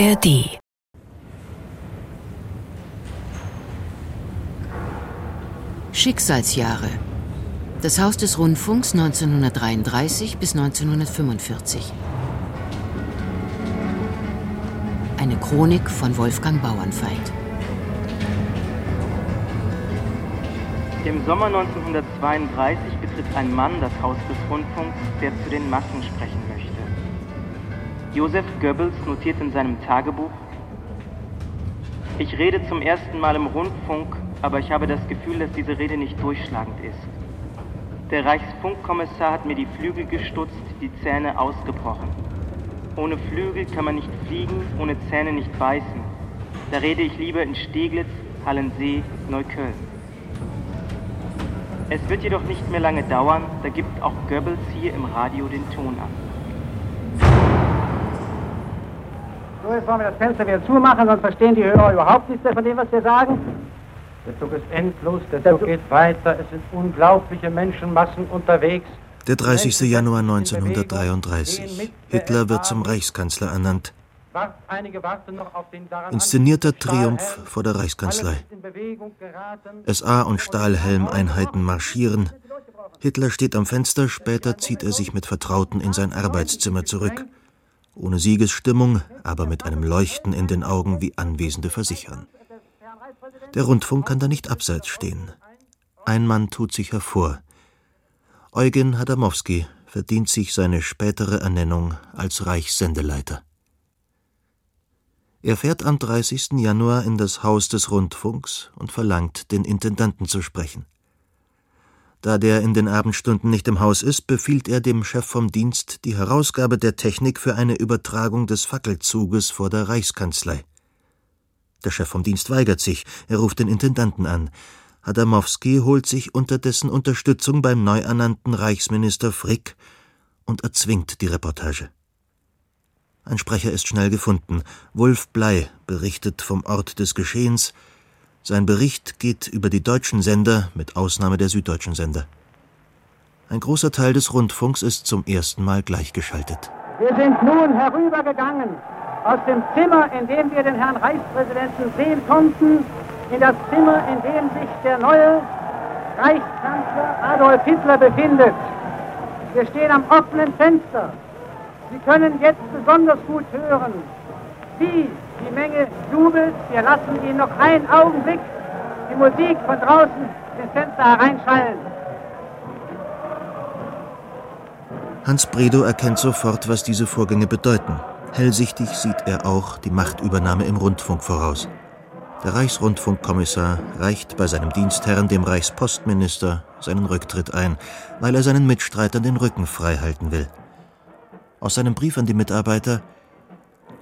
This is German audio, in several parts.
ARD Schicksalsjahre. Das Haus des Rundfunks 1933 bis 1945 Eine Chronik von Wolfgang Bauernfeind. Im Sommer 1932 betritt ein Mann das Haus des Rundfunks, der zu den Massen sprechen Josef Goebbels notiert in seinem Tagebuch, ich rede zum ersten Mal im Rundfunk, aber ich habe das Gefühl, dass diese Rede nicht durchschlagend ist. Der Reichsfunkkommissar hat mir die Flügel gestutzt, die Zähne ausgebrochen. Ohne Flügel kann man nicht fliegen, ohne Zähne nicht beißen. Da rede ich lieber in Steglitz, Hallensee, Neukölln. Es wird jedoch nicht mehr lange dauern, da gibt auch Goebbels hier im Radio den Ton an. So, jetzt wollen wir das Fenster wieder zumachen, sonst verstehen die Hörer überhaupt nichts mehr von dem, was wir sagen. Der Zug ist endlos, der Zug geht weiter, es sind unglaubliche Menschenmassen unterwegs. Der 30. Januar 1933. Hitler wird zum Reichskanzler ernannt. Inszenierter Triumph vor der Reichskanzlei. SA- und Stahlhelmeinheiten marschieren. Hitler steht am Fenster, später zieht er sich mit Vertrauten in sein Arbeitszimmer zurück. Ohne Siegesstimmung, aber mit einem Leuchten in den Augen, wie Anwesende versichern. Der Rundfunk kann da nicht abseits stehen. Ein Mann tut sich hervor. Eugen Hadamowski verdient sich seine spätere Ernennung als Reichssendeleiter. Er fährt am 30. Januar in das Haus des Rundfunks und verlangt, den Intendanten zu sprechen. Da der in den Abendstunden nicht im Haus ist, befiehlt er dem Chef vom Dienst die Herausgabe der Technik für eine Übertragung des Fackelzuges vor der Reichskanzlei. Der Chef vom Dienst weigert sich, er ruft den Intendanten an. Hadamowski holt sich unterdessen Unterstützung beim neu ernannten Reichsminister Frick und erzwingt die Reportage. Ein Sprecher ist schnell gefunden. Wulf Blei berichtet vom Ort des Geschehens. Sein Bericht geht über die deutschen Sender, mit Ausnahme der süddeutschen Sender. Ein großer Teil des Rundfunks ist zum ersten Mal gleichgeschaltet. Wir sind nun herübergegangen aus dem Zimmer, in dem wir den Herrn Reichspräsidenten sehen konnten, in das Zimmer, in dem sich der neue Reichskanzler Adolf Hitler befindet. Wir stehen am offenen Fenster. Sie können jetzt besonders gut hören, wie die Menge jubelt. Wir lassen Ihnen noch einen Augenblick die Musik von draußen ins Fenster hereinschallen. Hans Bredow erkennt sofort, was diese Vorgänge bedeuten. Hellsichtig sieht er auch die Machtübernahme im Rundfunk voraus. Der Reichsrundfunkkommissar reicht bei seinem Dienstherrn, dem Reichspostminister, seinen Rücktritt ein, weil er seinen Mitstreitern den Rücken frei halten will. Aus seinem Brief an die Mitarbeiter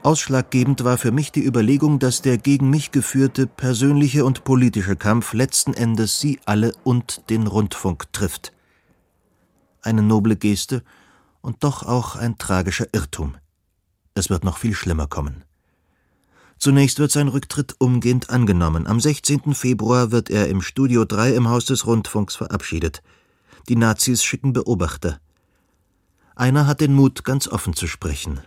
Ausschlaggebend war für mich die Überlegung, dass der gegen mich geführte persönliche und politische Kampf letzten Endes Sie alle und den Rundfunk trifft. Eine noble Geste und doch auch ein tragischer Irrtum. Es wird noch viel schlimmer kommen. Zunächst wird sein Rücktritt umgehend angenommen. Am 16. Februar wird er im Studio 3 im Haus des Rundfunks verabschiedet. Die Nazis schicken Beobachter. Einer hat den Mut, ganz offen zu sprechen.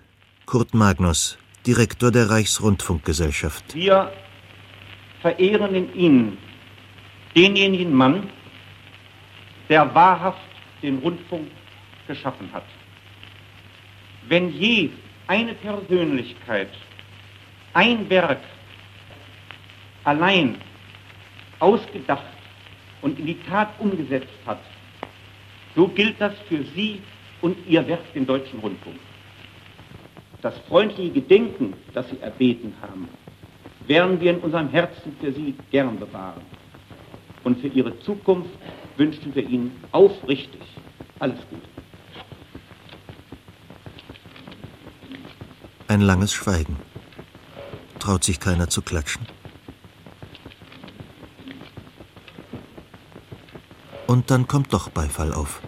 Kurt Magnus, Direktor der Reichsrundfunkgesellschaft. Wir verehren in Ihnen denjenigen Mann, der wahrhaft den Rundfunk geschaffen hat. Wenn je eine Persönlichkeit ein Werk allein ausgedacht und in die Tat umgesetzt hat, so gilt das für Sie und Ihr Werk, den Deutschen Rundfunk. Das freundliche Gedenken, das Sie erbeten haben, werden wir in unserem Herzen für Sie gern bewahren. Und für Ihre Zukunft wünschen wir Ihnen aufrichtig alles Gute. Ein langes Schweigen. Traut sich keiner zu klatschen? Und dann kommt doch Beifall auf.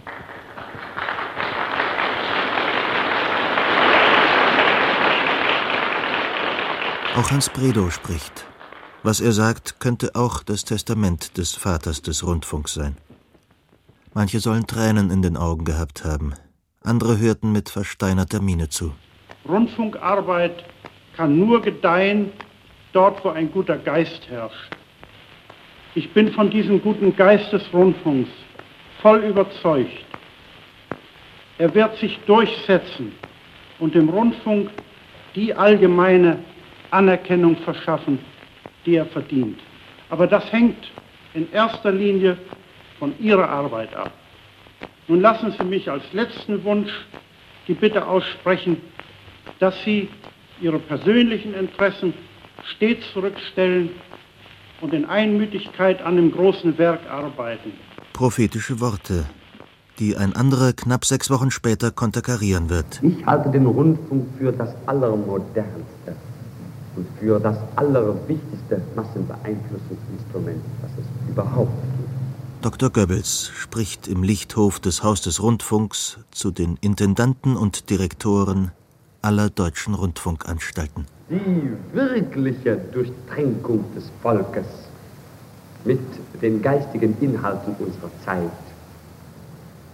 Auch Hans Bredow spricht. Was er sagt, könnte auch das Testament des Vaters des Rundfunks sein. Manche sollen Tränen in den Augen gehabt haben, andere hörten mit versteinerter Miene zu. Rundfunkarbeit kann nur gedeihen dort, wo ein guter Geist herrscht. Ich bin von diesem guten Geist des Rundfunks voll überzeugt. Er wird sich durchsetzen und dem Rundfunk die allgemeine Anerkennung verschaffen, die er verdient. Aber das hängt in erster Linie von Ihrer Arbeit ab. Nun lassen Sie mich als letzten Wunsch die Bitte aussprechen, dass Sie Ihre persönlichen Interessen stets zurückstellen und in Einmütigkeit an dem großen Werk arbeiten. Prophetische Worte, die ein anderer knapp sechs Wochen später konterkarieren wird. Ich halte den Rundfunk für das Allermodernste und für das allerwichtigste Massenbeeinflussungsinstrument, das es überhaupt gibt. Dr. Goebbels spricht im Lichthof des Haus des Rundfunks zu den Intendanten und Direktoren aller deutschen Rundfunkanstalten. Die wirkliche Durchtränkung des Volkes mit den geistigen Inhalten unserer Zeit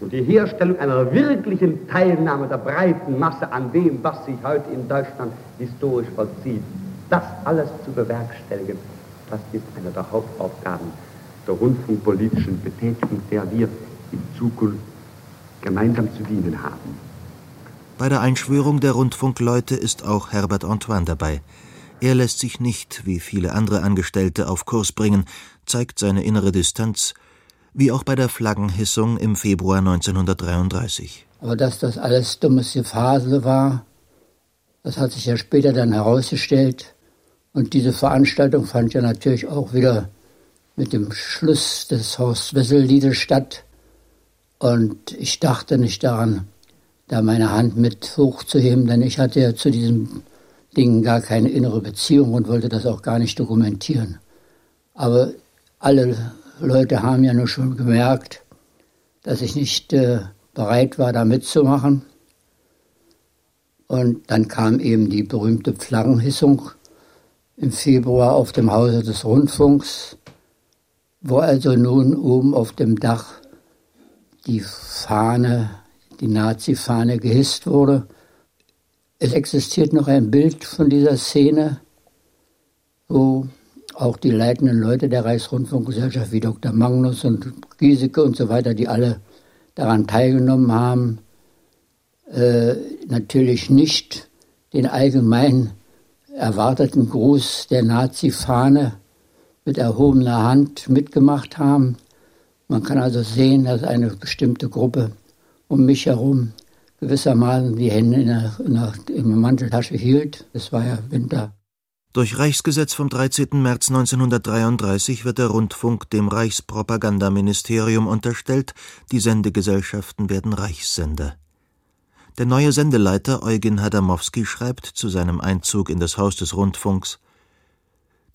und die Herstellung einer wirklichen Teilnahme der breiten Masse an dem, was sich heute in Deutschland historisch vollzieht, das alles zu bewerkstelligen, das ist eine der Hauptaufgaben der rundfunkpolitischen Betätigung, der wir in Zukunft gemeinsam zu dienen haben. Bei der Einschwörung der Rundfunkleute ist auch Herbert Antoine dabei. Er lässt sich nicht, wie viele andere Angestellte, auf Kurs bringen, zeigt seine innere Distanz, wie auch bei der Flaggenhissung im Februar 1933. Aber dass das alles dummes Gefasel war, das hat sich ja später dann herausgestellt. Und diese Veranstaltung fand ja natürlich auch wieder mit dem Schluss des Horst Wessel-Liedes statt. Und ich dachte nicht daran, da meine Hand mit hochzuheben, denn ich hatte ja zu diesem Ding gar keine innere Beziehung und wollte das auch gar nicht dokumentieren. Aber alle Leute haben ja nur schon gemerkt, dass ich nicht äh, bereit war, da mitzumachen. Und dann kam eben die berühmte Flaggenhissung im Februar auf dem Hause des Rundfunks, wo also nun oben auf dem Dach die Fahne, die Nazi-Fahne gehisst wurde. Es existiert noch ein Bild von dieser Szene, wo auch die leitenden Leute der Reichsrundfunkgesellschaft wie Dr. Magnus und Giesecke und so weiter, die alle daran teilgenommen haben, äh, natürlich nicht den allgemein erwarteten Gruß der Nazi-Fahne mit erhobener Hand mitgemacht haben. Man kann also sehen, dass eine bestimmte Gruppe um mich herum gewissermaßen die Hände in der, in der, in der Manteltasche hielt. Es war ja Winter. Durch Reichsgesetz vom 13. März 1933 wird der Rundfunk dem Reichspropagandaministerium unterstellt, die Sendegesellschaften werden Reichssender. Der neue Sendeleiter Eugen Hadamowski schreibt zu seinem Einzug in das Haus des Rundfunks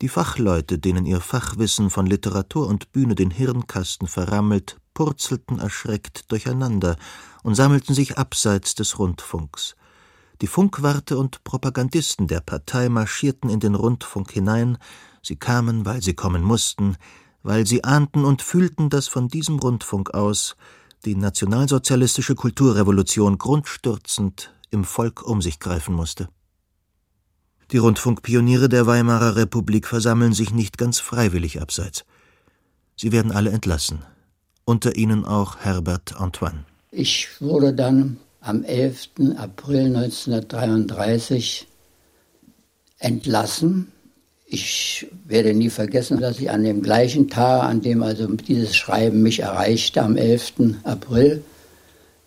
Die Fachleute, denen ihr Fachwissen von Literatur und Bühne den Hirnkasten verrammelt, purzelten erschreckt durcheinander und sammelten sich abseits des Rundfunks. Die Funkwarte und Propagandisten der Partei marschierten in den Rundfunk hinein, sie kamen, weil sie kommen mussten, weil sie ahnten und fühlten, dass von diesem Rundfunk aus die nationalsozialistische Kulturrevolution grundstürzend im Volk um sich greifen musste. Die Rundfunkpioniere der Weimarer Republik versammeln sich nicht ganz freiwillig abseits. Sie werden alle entlassen, unter ihnen auch Herbert Antoine. Ich wurde dann am 11. April 1933 entlassen. Ich werde nie vergessen, dass ich an dem gleichen Tag, an dem also dieses Schreiben mich erreichte, am 11. April,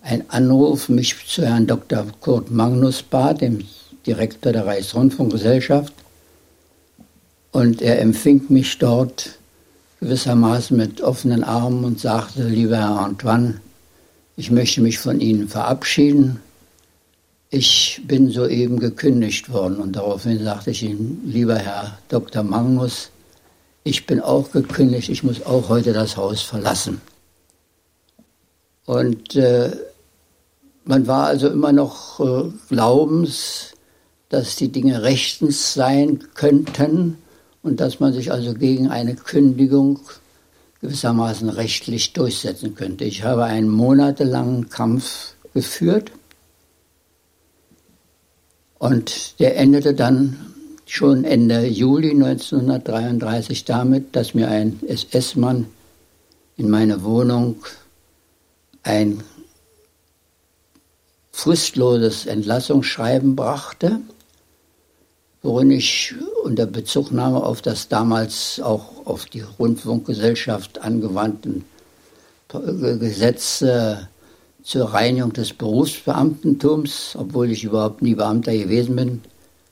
ein Anruf mich zu Herrn Dr. Kurt Magnus bat, dem Direktor der Reichsrundfunkgesellschaft. Und er empfing mich dort gewissermaßen mit offenen Armen und sagte, lieber Herr Antoine, ich möchte mich von Ihnen verabschieden. Ich bin soeben gekündigt worden und daraufhin sagte ich Ihnen, lieber Herr Dr. Magnus, ich bin auch gekündigt, ich muss auch heute das Haus verlassen. Und äh, man war also immer noch äh, glaubens, dass die Dinge rechtens sein könnten und dass man sich also gegen eine Kündigung gewissermaßen rechtlich durchsetzen könnte. Ich habe einen monatelangen Kampf geführt Und der endete dann schon Ende Juli 1933 damit, dass mir ein SS-Mann in meine Wohnung ein fristloses Entlassungsschreiben brachte, worin ich unter Bezugnahme auf das damals auch auf die Rundfunkgesellschaft angewandten Gesetze zur Reinigung des Berufsbeamtentums, obwohl ich überhaupt nie Beamter gewesen bin,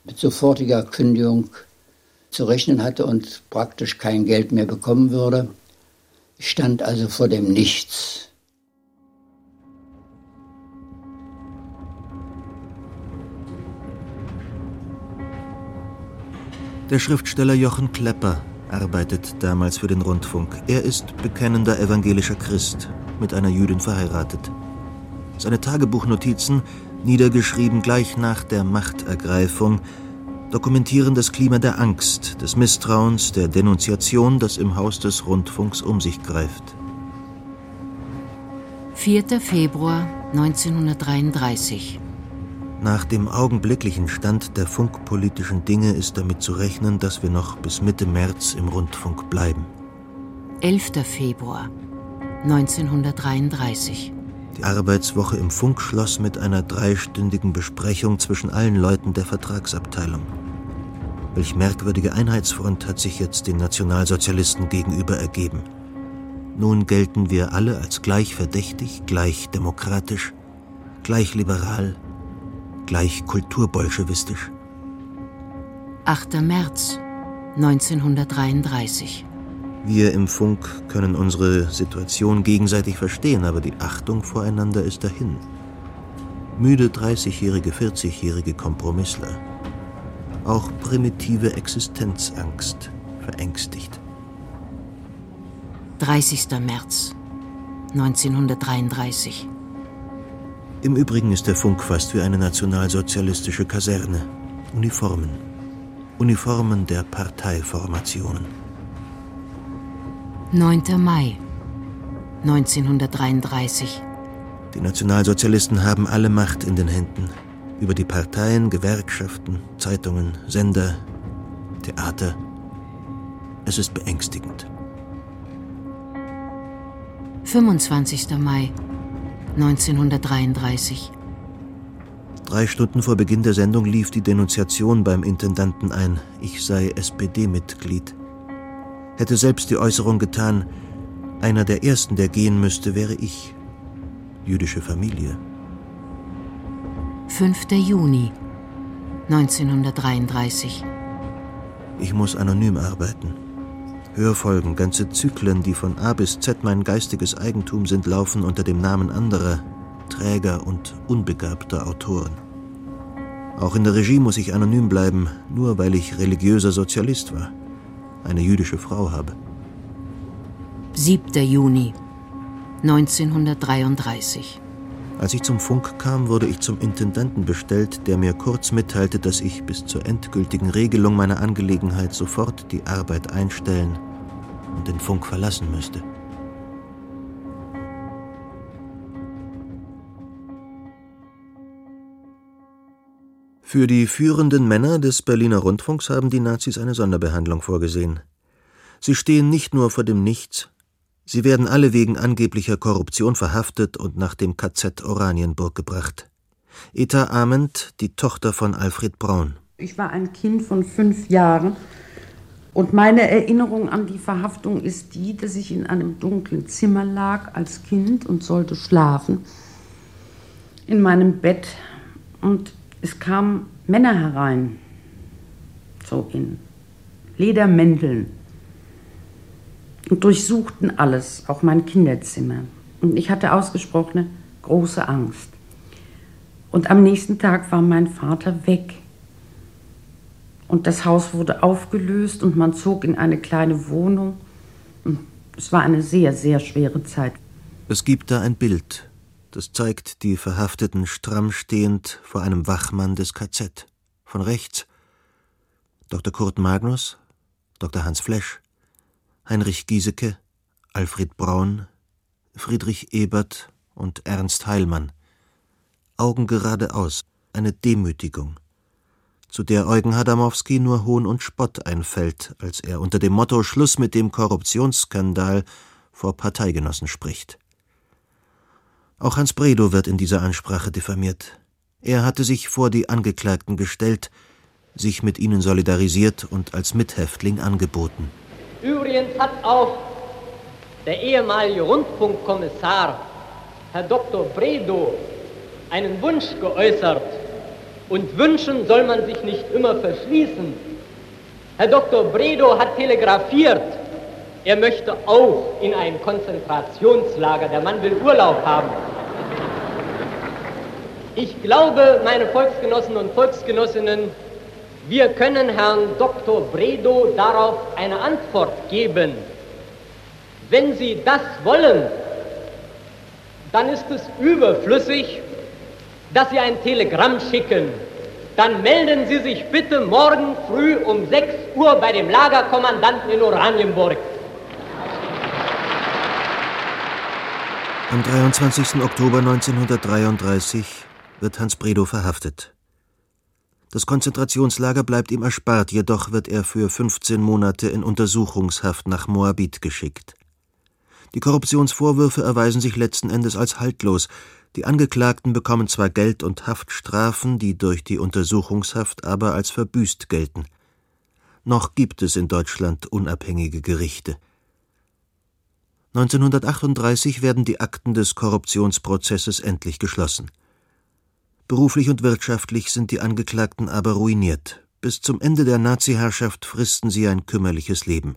mit sofortiger Kündigung zu rechnen hatte und praktisch kein Geld mehr bekommen würde. Ich stand also vor dem Nichts. Der Schriftsteller Jochen Klepper arbeitet damals für den Rundfunk. Er ist bekennender evangelischer Christ, mit einer Jüdin verheiratet. Seine Tagebuchnotizen, niedergeschrieben gleich nach der Machtergreifung, dokumentieren das Klima der Angst, des Misstrauens, der Denunziation, das im Haus des Rundfunks um sich greift. 4. Februar 1933 Nach dem augenblicklichen Stand der funkpolitischen Dinge ist damit zu rechnen, dass wir noch bis Mitte März im Rundfunk bleiben. 11. Februar 1933 die Arbeitswoche im Funk schloss mit einer dreistündigen Besprechung zwischen allen Leuten der Vertragsabteilung. Welch merkwürdige Einheitsfront hat sich jetzt den Nationalsozialisten gegenüber ergeben. Nun gelten wir alle als gleich verdächtig, gleich demokratisch, gleich liberal, gleich kulturbolschewistisch. 8. März 1933 wir im Funk können unsere Situation gegenseitig verstehen, aber die Achtung voreinander ist dahin. Müde 30-jährige, 40-jährige Kompromissler. Auch primitive Existenzangst verängstigt. 30. März 1933 Im Übrigen ist der Funk fast wie eine nationalsozialistische Kaserne. Uniformen. Uniformen der Parteiformationen. 9. Mai 1933. Die Nationalsozialisten haben alle Macht in den Händen. Über die Parteien, Gewerkschaften, Zeitungen, Sender, Theater. Es ist beängstigend. 25. Mai 1933. Drei Stunden vor Beginn der Sendung lief die Denunziation beim Intendanten ein. Ich sei SPD-Mitglied hätte selbst die Äußerung getan, einer der Ersten, der gehen müsste, wäre ich. Jüdische Familie. 5. Juni 1933. Ich muss anonym arbeiten. Hörfolgen, ganze Zyklen, die von A bis Z mein geistiges Eigentum sind, laufen unter dem Namen anderer, träger und unbegabter Autoren. Auch in der Regie muss ich anonym bleiben, nur weil ich religiöser Sozialist war eine jüdische Frau habe. 7. Juni 1933 Als ich zum Funk kam, wurde ich zum Intendanten bestellt, der mir kurz mitteilte, dass ich bis zur endgültigen Regelung meiner Angelegenheit sofort die Arbeit einstellen und den Funk verlassen müsste. Für die führenden Männer des Berliner Rundfunks haben die Nazis eine Sonderbehandlung vorgesehen. Sie stehen nicht nur vor dem Nichts, sie werden alle wegen angeblicher Korruption verhaftet und nach dem KZ Oranienburg gebracht. Eta Ament, die Tochter von Alfred Braun. Ich war ein Kind von fünf Jahren und meine Erinnerung an die Verhaftung ist die, dass ich in einem dunklen Zimmer lag als Kind und sollte schlafen. In meinem Bett und es kamen Männer herein, so in Ledermänteln, und durchsuchten alles, auch mein Kinderzimmer. Und ich hatte ausgesprochene große Angst. Und am nächsten Tag war mein Vater weg. Und das Haus wurde aufgelöst und man zog in eine kleine Wohnung. Es war eine sehr, sehr schwere Zeit. Es gibt da ein Bild das zeigt die Verhafteten stramm stehend vor einem Wachmann des KZ. Von rechts Dr. Kurt Magnus, Dr. Hans Flesch, Heinrich Giesecke, Alfred Braun, Friedrich Ebert und Ernst Heilmann. Augen geradeaus, eine Demütigung. zu der Eugen Hadamowski nur Hohn und Spott einfällt, als er unter dem Motto Schluss mit dem Korruptionsskandal vor Parteigenossen spricht. Auch Hans Bredow wird in dieser Ansprache diffamiert. Er hatte sich vor die Angeklagten gestellt, sich mit ihnen solidarisiert und als Mithäftling angeboten. Übrigens hat auch der ehemalige Rundfunkkommissar, Herr Dr. Bredow, einen Wunsch geäußert. Und wünschen soll man sich nicht immer verschließen. Herr Dr. Bredow hat telegrafiert, er möchte auch in ein Konzentrationslager. Der Mann will Urlaub haben. Ich glaube, meine Volksgenossen und Volksgenossinnen, wir können Herrn Dr. Bredow darauf eine Antwort geben. Wenn Sie das wollen, dann ist es überflüssig, dass Sie ein Telegramm schicken. Dann melden Sie sich bitte morgen früh um 6 Uhr bei dem Lagerkommandanten in Oranienburg. Am 23. Oktober 1933 wird Hans Bredow verhaftet. Das Konzentrationslager bleibt ihm erspart, jedoch wird er für 15 Monate in Untersuchungshaft nach Moabit geschickt. Die Korruptionsvorwürfe erweisen sich letzten Endes als haltlos. Die Angeklagten bekommen zwar Geld und Haftstrafen, die durch die Untersuchungshaft aber als verbüßt gelten. Noch gibt es in Deutschland unabhängige Gerichte. 1938 werden die Akten des Korruptionsprozesses endlich geschlossen. Beruflich und wirtschaftlich sind die Angeklagten aber ruiniert. Bis zum Ende der Nazi-Herrschaft fristen sie ein kümmerliches Leben.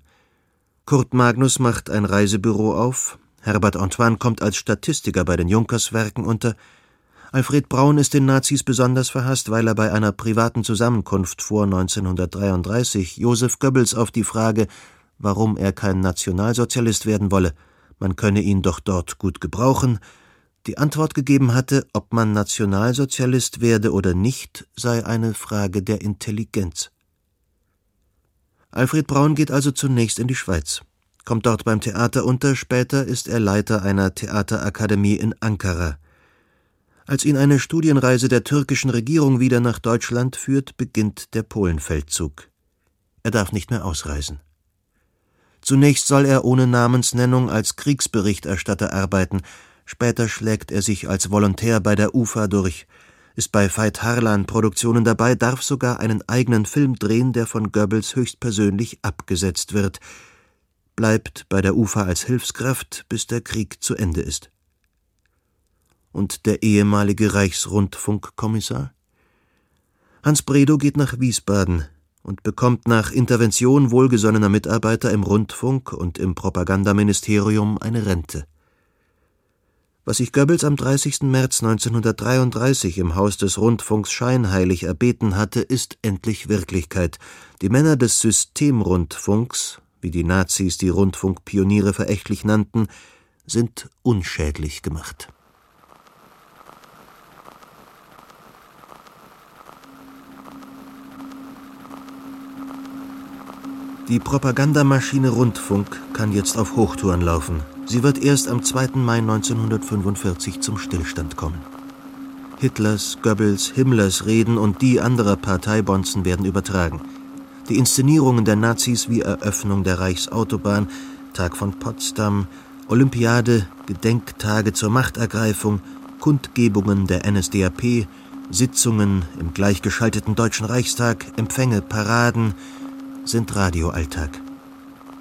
Kurt Magnus macht ein Reisebüro auf, Herbert Antoine kommt als Statistiker bei den Junkerswerken unter, Alfred Braun ist den Nazis besonders verhasst, weil er bei einer privaten Zusammenkunft vor 1933 Josef Goebbels auf die Frage, warum er kein Nationalsozialist werden wolle, man könne ihn doch dort gut gebrauchen, die Antwort gegeben hatte, ob man Nationalsozialist werde oder nicht, sei eine Frage der Intelligenz. Alfred Braun geht also zunächst in die Schweiz, kommt dort beim Theater unter, später ist er Leiter einer Theaterakademie in Ankara. Als ihn eine Studienreise der türkischen Regierung wieder nach Deutschland führt, beginnt der Polenfeldzug. Er darf nicht mehr ausreisen. Zunächst soll er ohne Namensnennung als Kriegsberichterstatter arbeiten, Später schlägt er sich als Volontär bei der UFA durch, ist bei Veit Harlan Produktionen dabei, darf sogar einen eigenen Film drehen, der von Goebbels höchstpersönlich abgesetzt wird, bleibt bei der UFA als Hilfskraft, bis der Krieg zu Ende ist. Und der ehemalige Reichsrundfunkkommissar? Hans Bredow geht nach Wiesbaden und bekommt nach Intervention wohlgesonnener Mitarbeiter im Rundfunk und im Propagandaministerium eine Rente. Was sich Goebbels am 30. März 1933 im Haus des Rundfunks scheinheilig erbeten hatte, ist endlich Wirklichkeit. Die Männer des Systemrundfunks, wie die Nazis die Rundfunkpioniere verächtlich nannten, sind unschädlich gemacht. Die Propagandamaschine Rundfunk kann jetzt auf Hochtouren laufen. Sie wird erst am 2. Mai 1945 zum Stillstand kommen. Hitlers, Goebbels, Himmlers Reden und die anderer Parteibonzen werden übertragen. Die Inszenierungen der Nazis wie Eröffnung der Reichsautobahn, Tag von Potsdam, Olympiade, Gedenktage zur Machtergreifung, Kundgebungen der NSDAP, Sitzungen im gleichgeschalteten Deutschen Reichstag, Empfänge, Paraden sind Radioalltag.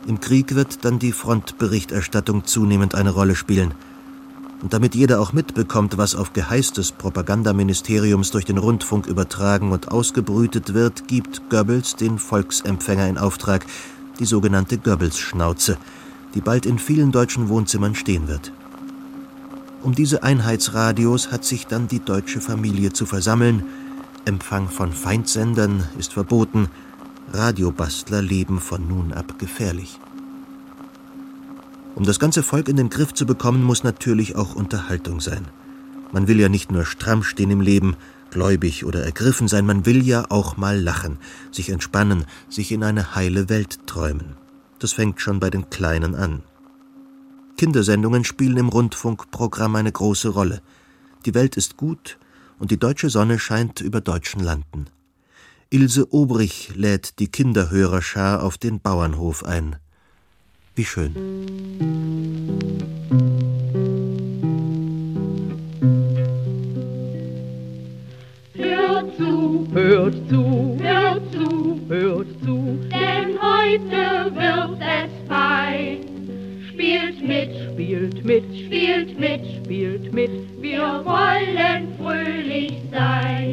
Im Krieg wird dann die Frontberichterstattung zunehmend eine Rolle spielen. Und damit jeder auch mitbekommt, was auf Geheiß des Propagandaministeriums durch den Rundfunk übertragen und ausgebrütet wird, gibt Goebbels den Volksempfänger in Auftrag, die sogenannte Goebbels-Schnauze, die bald in vielen deutschen Wohnzimmern stehen wird. Um diese Einheitsradios hat sich dann die deutsche Familie zu versammeln. Empfang von Feindsendern ist verboten, Radiobastler leben von nun ab gefährlich. Um das ganze Volk in den Griff zu bekommen, muss natürlich auch Unterhaltung sein. Man will ja nicht nur stramm stehen im Leben, gläubig oder ergriffen sein, man will ja auch mal lachen, sich entspannen, sich in eine heile Welt träumen. Das fängt schon bei den Kleinen an. Kindersendungen spielen im Rundfunkprogramm eine große Rolle. Die Welt ist gut und die deutsche Sonne scheint über deutschen Landen. Ilse Obrich lädt die Kinderhörerschar auf den Bauernhof ein. Wie schön. Hört zu, hört zu, hört zu, hört zu, denn heute wird es fein. Spielt mit, spielt mit, spielt mit, spielt mit, wir wollen fröhlich sein.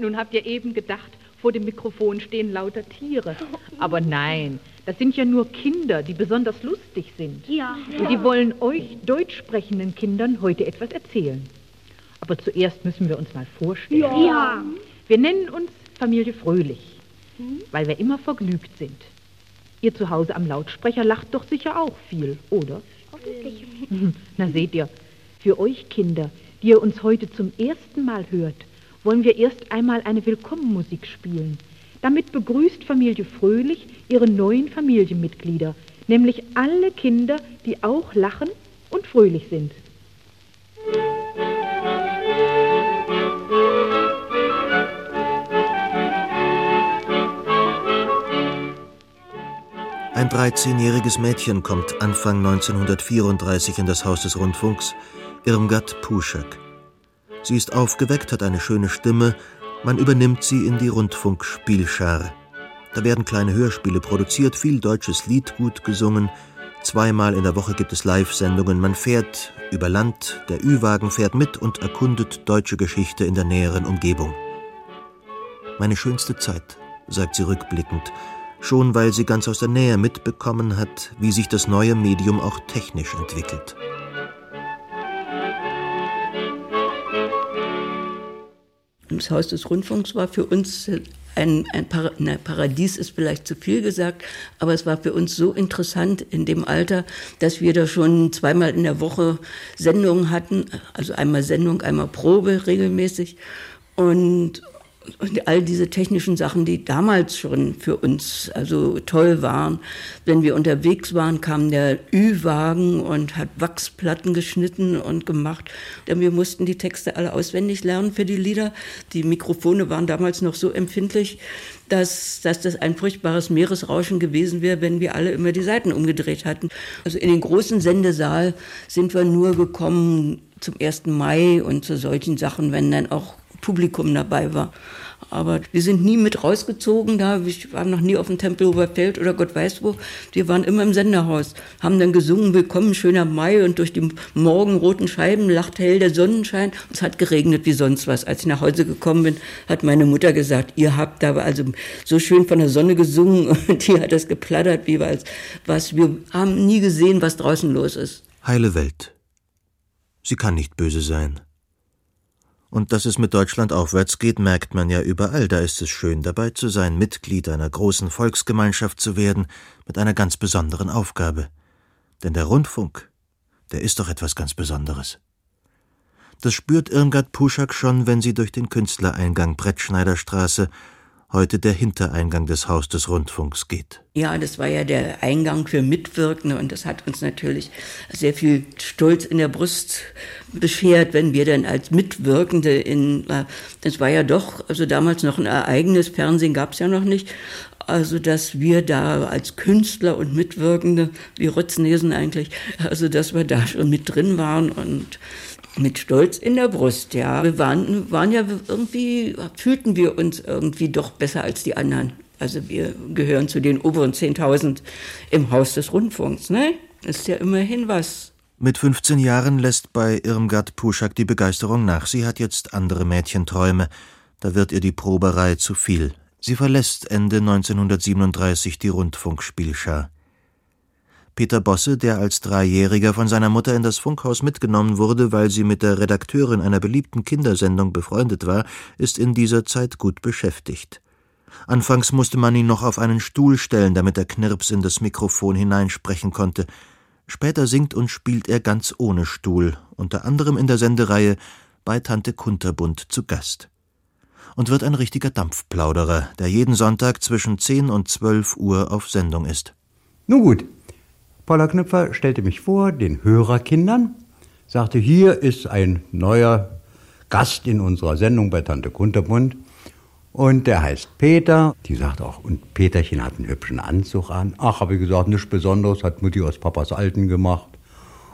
Nun habt ihr eben gedacht, vor dem Mikrofon stehen lauter Tiere. Aber nein, das sind ja nur Kinder, die besonders lustig sind. Ja. Und die wollen euch deutsch sprechenden Kindern heute etwas erzählen. Aber zuerst müssen wir uns mal vorstellen. Ja. Wir nennen uns Familie Fröhlich, weil wir immer vergnügt sind. Ihr zu Hause am Lautsprecher lacht doch sicher auch viel, oder? Na seht ihr, für euch Kinder, die ihr uns heute zum ersten Mal hört, wollen wir erst einmal eine Willkommenmusik spielen. Damit begrüßt Familie Fröhlich ihre neuen Familienmitglieder, nämlich alle Kinder, die auch lachen und fröhlich sind. Ein 13-jähriges Mädchen kommt Anfang 1934 in das Haus des Rundfunks, Irmgard Puschak. Sie ist aufgeweckt, hat eine schöne Stimme, man übernimmt sie in die Rundfunkspielschar. Da werden kleine Hörspiele produziert, viel deutsches Liedgut gesungen, zweimal in der Woche gibt es Live-Sendungen, man fährt über Land, der Ü-Wagen fährt mit und erkundet deutsche Geschichte in der näheren Umgebung. Meine schönste Zeit, sagt sie rückblickend, schon weil sie ganz aus der Nähe mitbekommen hat, wie sich das neue Medium auch technisch entwickelt. Das Haus des Rundfunks war für uns ein, ein Para na, Paradies, ist vielleicht zu viel gesagt, aber es war für uns so interessant in dem Alter, dass wir da schon zweimal in der Woche Sendungen hatten, also einmal Sendung, einmal Probe regelmäßig. Und, und all diese technischen Sachen, die damals schon für uns also toll waren. Wenn wir unterwegs waren, kam der Ü-Wagen und hat Wachsplatten geschnitten und gemacht. Denn wir mussten die Texte alle auswendig lernen für die Lieder. Die Mikrofone waren damals noch so empfindlich, dass, dass das ein furchtbares Meeresrauschen gewesen wäre, wenn wir alle immer die Seiten umgedreht hatten. Also in den großen Sendesaal sind wir nur gekommen zum 1. Mai und zu solchen Sachen, wenn dann auch Publikum dabei war. Aber wir sind nie mit rausgezogen da. Wir waren noch nie auf dem Tempelhofer Feld oder Gott weiß wo. Wir waren immer im Senderhaus, haben dann gesungen, Willkommen, schöner Mai und durch die morgenroten Scheiben lacht hell der Sonnenschein. Es hat geregnet wie sonst was. Als ich nach Hause gekommen bin, hat meine Mutter gesagt, ihr habt da also so schön von der Sonne gesungen und die hat das geplattert, wie was, was. Wir haben nie gesehen, was draußen los ist. Heile Welt. Sie kann nicht böse sein. Und dass es mit Deutschland aufwärts geht, merkt man ja überall. Da ist es schön, dabei zu sein, Mitglied einer großen Volksgemeinschaft zu werden, mit einer ganz besonderen Aufgabe. Denn der Rundfunk, der ist doch etwas ganz Besonderes. Das spürt Irmgard Puschak schon, wenn sie durch den Künstlereingang Brettschneiderstraße, heute der Hintereingang des Haus des Rundfunks, geht. Ja, das war ja der Eingang für Mitwirkende und das hat uns natürlich sehr viel Stolz in der Brust beschert, wenn wir dann als Mitwirkende in, das war ja doch, also damals noch ein Ereignis, Fernsehen gab es ja noch nicht, also dass wir da als Künstler und Mitwirkende, wie Rotznesen eigentlich, also dass wir da schon mit drin waren und mit Stolz in der Brust, ja. Wir waren, waren ja irgendwie, fühlten wir uns irgendwie doch besser als die anderen. Also wir gehören zu den oberen 10.000 im Haus des Rundfunks, ne? Ist ja immerhin was. Mit 15 Jahren lässt bei Irmgard Puschak die Begeisterung nach. Sie hat jetzt andere Mädchenträume. Da wird ihr die Proberei zu viel. Sie verlässt Ende 1937 die Rundfunkspielschar. Peter Bosse, der als Dreijähriger von seiner Mutter in das Funkhaus mitgenommen wurde, weil sie mit der Redakteurin einer beliebten Kindersendung befreundet war, ist in dieser Zeit gut beschäftigt. Anfangs musste man ihn noch auf einen Stuhl stellen, damit er Knirps in das Mikrofon hineinsprechen konnte. Später singt und spielt er ganz ohne Stuhl, unter anderem in der Sendereihe bei Tante Kunterbund zu Gast. Und wird ein richtiger Dampfplauderer, der jeden Sonntag zwischen 10 und 12 Uhr auf Sendung ist. Nun gut, Paula Knüpfer stellte mich vor, den Hörerkindern, sagte, hier ist ein neuer Gast in unserer Sendung bei Tante Kunterbund. Und der heißt Peter. Die sagt auch, und Peterchen hat einen hübschen Anzug an. Ach, habe ich gesagt, nichts Besonderes, hat Mutti aus Papas Alten gemacht.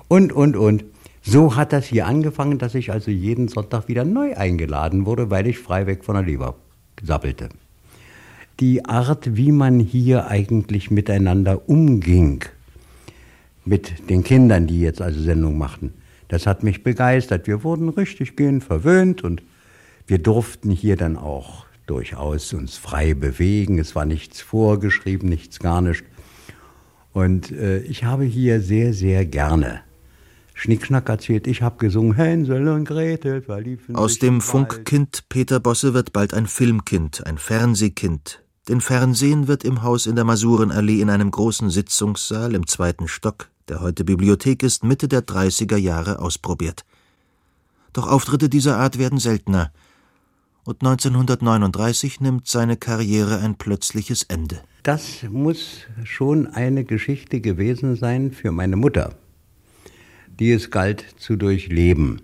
Und, und, und. So hat das hier angefangen, dass ich also jeden Sonntag wieder neu eingeladen wurde, weil ich frei weg von der Leber sappelte. Die Art, wie man hier eigentlich miteinander umging, mit den Kindern, die jetzt also Sendung machten, das hat mich begeistert. Wir wurden richtig gehend verwöhnt und wir durften hier dann auch durchaus uns frei bewegen. Es war nichts vorgeschrieben, nichts gar nicht. Und äh, ich habe hier sehr, sehr gerne Schnickschnack erzählt. Ich habe gesungen Hänsel und Gretel verliefen Aus dem Funkkind Peter Bosse wird bald ein Filmkind, ein Fernsehkind. Denn Fernsehen wird im Haus in der Masurenallee in einem großen Sitzungssaal im zweiten Stock, der heute Bibliothek ist, Mitte der 30er Jahre ausprobiert. Doch Auftritte dieser Art werden seltener. Und 1939 nimmt seine Karriere ein plötzliches Ende. Das muss schon eine Geschichte gewesen sein für meine Mutter die es galt zu durchleben.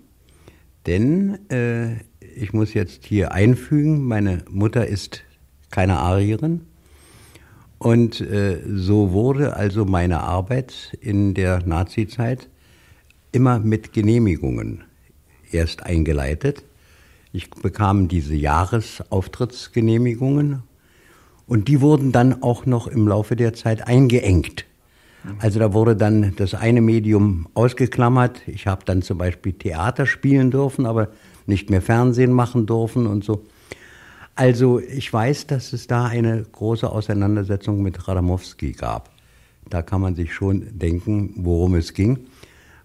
Denn äh, ich muss jetzt hier einfügen, meine Mutter ist keine Arierin. Und äh, so wurde also meine Arbeit in der Nazizeit immer mit Genehmigungen erst eingeleitet. Ich bekam diese Jahresauftrittsgenehmigungen und die wurden dann auch noch im Laufe der Zeit eingeengt. Also da wurde dann das eine Medium ausgeklammert. Ich habe dann zum Beispiel Theater spielen dürfen, aber nicht mehr Fernsehen machen dürfen und so. Also ich weiß, dass es da eine große Auseinandersetzung mit Radamowski gab. Da kann man sich schon denken, worum es ging.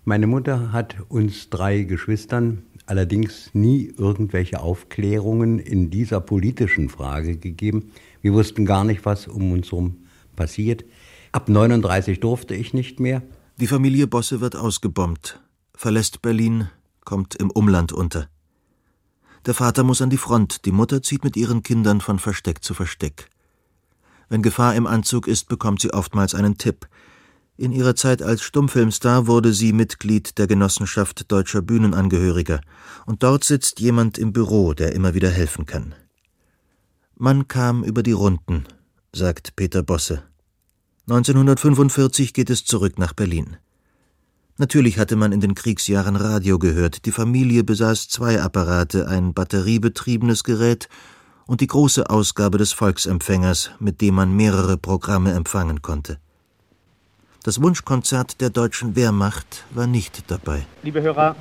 Meine Mutter hat uns drei Geschwistern allerdings nie irgendwelche Aufklärungen in dieser politischen Frage gegeben. Wir wussten gar nicht, was um uns herum passiert. Ab 39 durfte ich nicht mehr. Die Familie Bosse wird ausgebombt, verlässt Berlin, kommt im Umland unter. Der Vater muss an die Front, die Mutter zieht mit ihren Kindern von Versteck zu Versteck. Wenn Gefahr im Anzug ist, bekommt sie oftmals einen Tipp. In ihrer Zeit als Stummfilmstar wurde sie Mitglied der Genossenschaft deutscher Bühnenangehöriger, und dort sitzt jemand im Büro, der immer wieder helfen kann. Man kam über die Runden, sagt Peter Bosse. 1945 geht es zurück nach Berlin. Natürlich hatte man in den Kriegsjahren Radio gehört. Die Familie besaß zwei Apparate, ein batteriebetriebenes Gerät und die große Ausgabe des Volksempfängers, mit dem man mehrere Programme empfangen konnte. Das Wunschkonzert der deutschen Wehrmacht war nicht dabei. Liebe Hörer,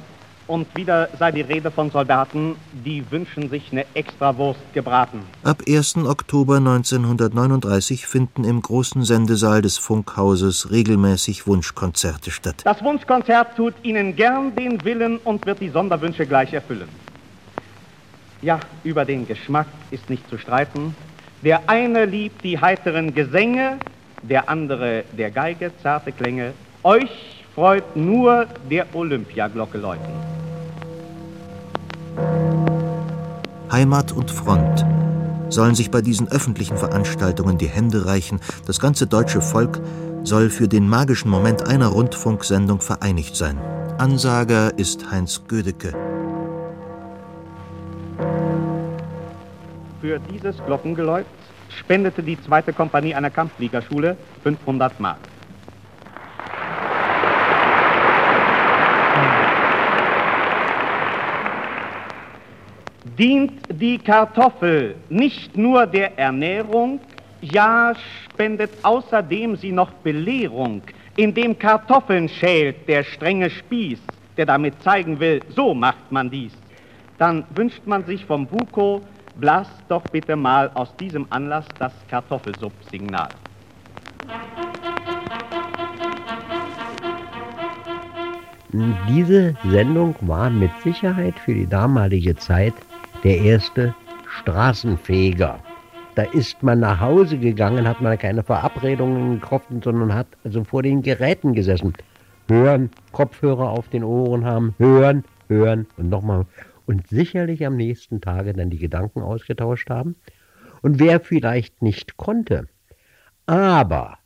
und wieder sei die Rede von Soldaten, die wünschen sich eine Extrawurst gebraten. Ab 1. Oktober 1939 finden im großen Sendesaal des Funkhauses regelmäßig Wunschkonzerte statt. Das Wunschkonzert tut Ihnen gern den Willen und wird die Sonderwünsche gleich erfüllen. Ja, über den Geschmack ist nicht zu streiten. Der eine liebt die heiteren Gesänge, der andere der Geige zarte Klänge. Euch freut nur der Olympiaglocke läuten. Heimat und Front sollen sich bei diesen öffentlichen Veranstaltungen die Hände reichen. Das ganze deutsche Volk soll für den magischen Moment einer Rundfunksendung vereinigt sein. Ansager ist Heinz Gödecke. Für dieses Glockengeläut spendete die zweite Kompanie einer Kampffliegerschule 500 Mark. Dient die Kartoffel nicht nur der Ernährung, ja spendet außerdem sie noch Belehrung, indem Kartoffeln schält der strenge Spieß, der damit zeigen will, so macht man dies. Dann wünscht man sich vom Buko, blas doch bitte mal aus diesem Anlass das Kartoffelsupp-Signal. Diese Sendung war mit Sicherheit für die damalige Zeit der erste Straßenfeger. Da ist man nach Hause gegangen, hat man keine Verabredungen getroffen, sondern hat also vor den Geräten gesessen. Hören, Kopfhörer auf den Ohren haben, hören, hören und nochmal. Und sicherlich am nächsten Tage dann die Gedanken ausgetauscht haben. Und wer vielleicht nicht konnte, aber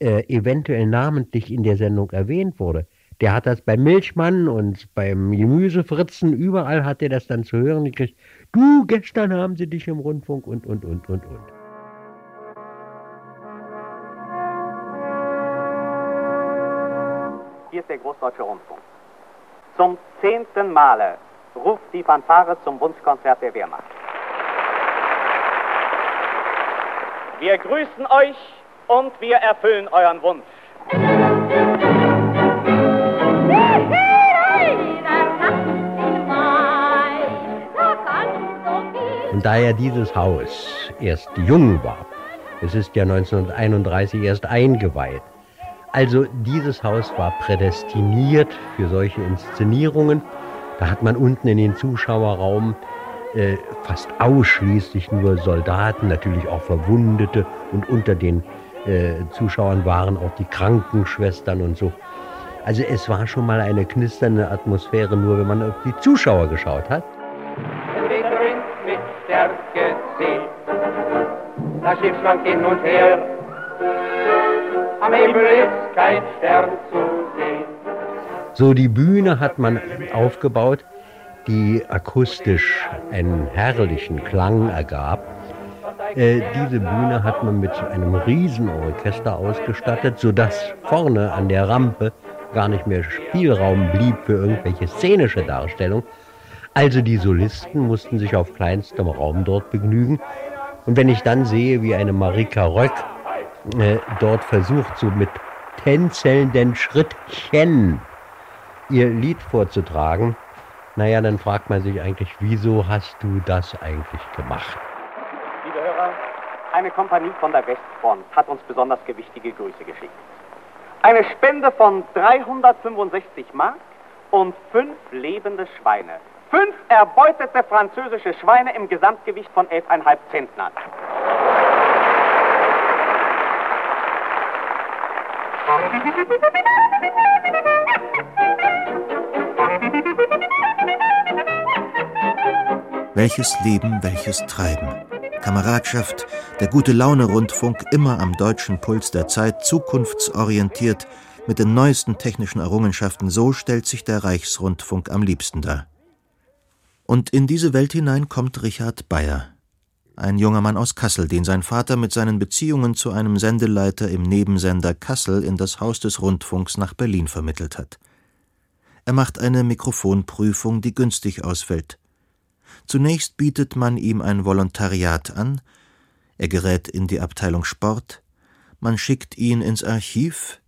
äh, eventuell namentlich in der Sendung erwähnt wurde, Der hat das beim Milchmann und beim Gemüsefritzen, überall hat er das dann zu hören gekriegt. Du, gestern haben sie dich im Rundfunk und, und, und, und, und. Hier ist der Großdeutsche Rundfunk. Zum zehnten Male ruft die Fanfare zum Wunschkonzert der Wehrmacht. Wir grüßen euch und wir erfüllen euren Wunsch. Und da ja dieses Haus erst jung war, es ist ja 1931 erst eingeweiht, also dieses Haus war prädestiniert für solche Inszenierungen. Da hat man unten in den Zuschauerraum äh, fast ausschließlich nur Soldaten, natürlich auch Verwundete und unter den äh, Zuschauern waren auch die Krankenschwestern und so. Also es war schon mal eine knisternde Atmosphäre, nur wenn man auf die Zuschauer geschaut hat. Stärke zählt. Das Schiff schwankt hin und her. Am Himmel ist kein Stern zu sehen. So, die Bühne hat man aufgebaut, die akustisch einen herrlichen Klang ergab. Äh, diese Bühne hat man mit einem Riesenorchester ausgestattet, sodass vorne an der Rampe gar nicht mehr Spielraum blieb für irgendwelche szenische Darstellung. Also die Solisten mussten sich auf kleinstem Raum dort begnügen. Und wenn ich dann sehe, wie eine Marika Röck äh, dort versucht, so mit tänzelnden Schrittchen ihr Lied vorzutragen, naja, dann fragt man sich eigentlich, wieso hast du das eigentlich gemacht? Liebe Hörer, eine Kompanie von der Westfront hat uns besonders gewichtige Grüße geschickt. Eine Spende von 365 Mark und fünf lebende Schweine. Fünf erbeutete französische Schweine im Gesamtgewicht von 11,5 Zentnern. Welches Leben, welches Treiben. Kameradschaft, der gute Laune-Rundfunk immer am deutschen Puls der Zeit, zukunftsorientiert, mit den neuesten technischen Errungenschaften, so stellt sich der Reichsrundfunk am liebsten dar. Und in diese Welt hinein kommt Richard Bayer, ein junger Mann aus Kassel, den sein Vater mit seinen Beziehungen zu einem Sendeleiter im Nebensender Kassel in das Haus des Rundfunks nach Berlin vermittelt hat. Er macht eine Mikrofonprüfung, die günstig ausfällt. Zunächst bietet man ihm ein Volontariat an, er gerät in die Abteilung Sport, man schickt ihn ins Archiv,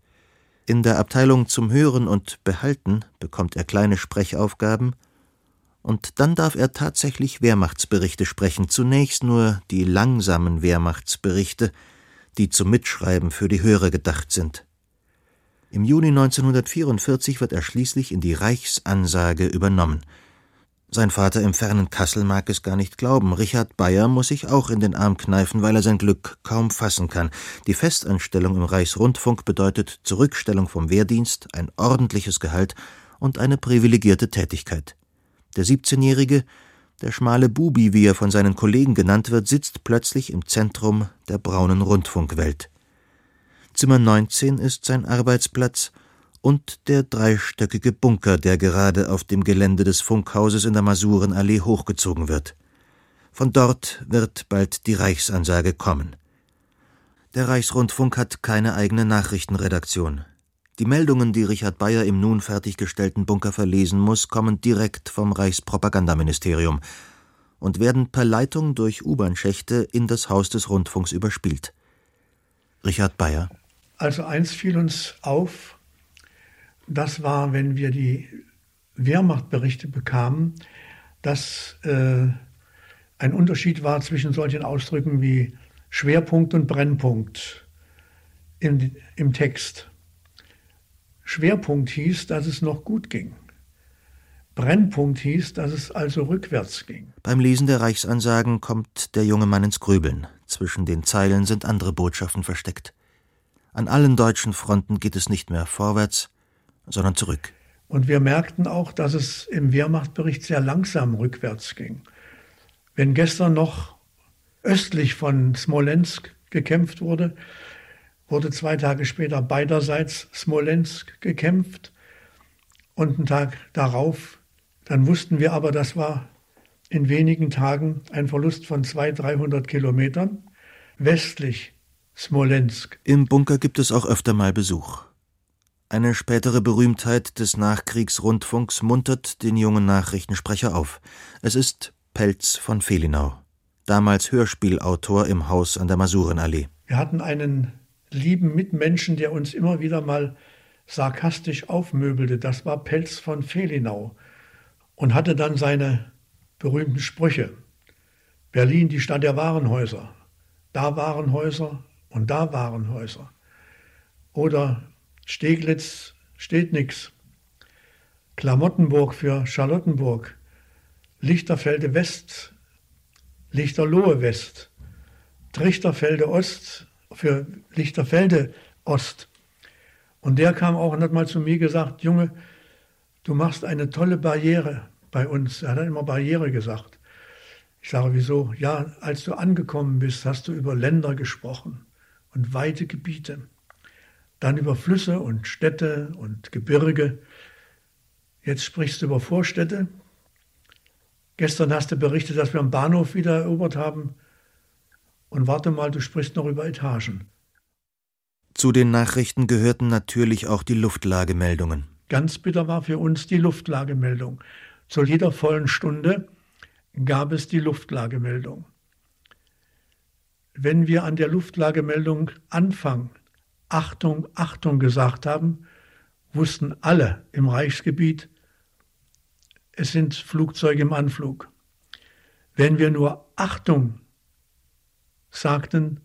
in der Abteilung zum Hören und Behalten bekommt er kleine Sprechaufgaben, und dann darf er tatsächlich Wehrmachtsberichte sprechen, zunächst nur die langsamen Wehrmachtsberichte, die zum Mitschreiben für die Hörer gedacht sind. Im Juni 1944 wird er schließlich in die Reichsansage übernommen. Sein Vater im fernen Kassel mag es gar nicht glauben. Richard Bayer muss sich auch in den Arm kneifen, weil er sein Glück kaum fassen kann. Die Festanstellung im Reichsrundfunk bedeutet Zurückstellung vom Wehrdienst, ein ordentliches Gehalt und eine privilegierte Tätigkeit. Der 17-Jährige, der schmale Bubi, wie er von seinen Kollegen genannt wird, sitzt plötzlich im Zentrum der braunen Rundfunkwelt. Zimmer 19 ist sein Arbeitsplatz und der dreistöckige Bunker, der gerade auf dem Gelände des Funkhauses in der Masurenallee hochgezogen wird. Von dort wird bald die Reichsansage kommen. Der Reichsrundfunk hat keine eigene Nachrichtenredaktion. Die Meldungen, die Richard Bayer im nun fertiggestellten Bunker verlesen muss, kommen direkt vom Reichspropagandaministerium und werden per Leitung durch U-Bahn-Schächte in das Haus des Rundfunks überspielt. Richard Bayer. Also eins fiel uns auf, das war, wenn wir die Wehrmachtberichte bekamen, dass äh, ein Unterschied war zwischen solchen Ausdrücken wie Schwerpunkt und Brennpunkt im, im Text. Schwerpunkt hieß, dass es noch gut ging. Brennpunkt hieß, dass es also rückwärts ging. Beim Lesen der Reichsansagen kommt der junge Mann ins Grübeln. Zwischen den Zeilen sind andere Botschaften versteckt. An allen deutschen Fronten geht es nicht mehr vorwärts, sondern zurück. Und wir merkten auch, dass es im Wehrmachtbericht sehr langsam rückwärts ging. Wenn gestern noch östlich von Smolensk gekämpft wurde, wurde zwei Tage später beiderseits Smolensk gekämpft. und einen Tag darauf, dann wussten wir aber, das war in wenigen Tagen ein Verlust von 200, 300 Kilometern westlich Smolensk. Im Bunker gibt es auch öfter mal Besuch. Eine spätere Berühmtheit des Nachkriegsrundfunks muntert den jungen Nachrichtensprecher auf. Es ist Pelz von Felinau, damals Hörspielautor im Haus an der Masurenallee. Wir hatten einen lieben Mitmenschen, der uns immer wieder mal sarkastisch aufmöbelte. Das war Pelz von Felinau und hatte dann seine berühmten Sprüche. Berlin, die Stadt der Warenhäuser. Da waren Häuser und da waren Häuser. Oder Steglitz steht nix. Klamottenburg für Charlottenburg. Lichterfelde West, Lichterlohe West. Trichterfelde Ost für Lichterfelde Ost. Und der kam auch und hat mal zu mir gesagt, Junge, du machst eine tolle Barriere bei uns. Er hat immer Barriere gesagt. Ich sage, wieso? Ja, als du angekommen bist, hast du über Länder gesprochen und weite Gebiete. Dann über Flüsse und Städte und Gebirge. Jetzt sprichst du über Vorstädte. Gestern hast du berichtet, dass wir am Bahnhof wieder erobert haben. Und warte mal, du sprichst noch über Etagen. Zu den Nachrichten gehörten natürlich auch die Luftlagemeldungen. Ganz bitter war für uns die Luftlagemeldung. Zu jeder vollen Stunde gab es die Luftlagemeldung. Wenn wir an der Luftlagemeldung Anfang Achtung, Achtung gesagt haben, wussten alle im Reichsgebiet, es sind Flugzeuge im Anflug. Wenn wir nur Achtung sagten,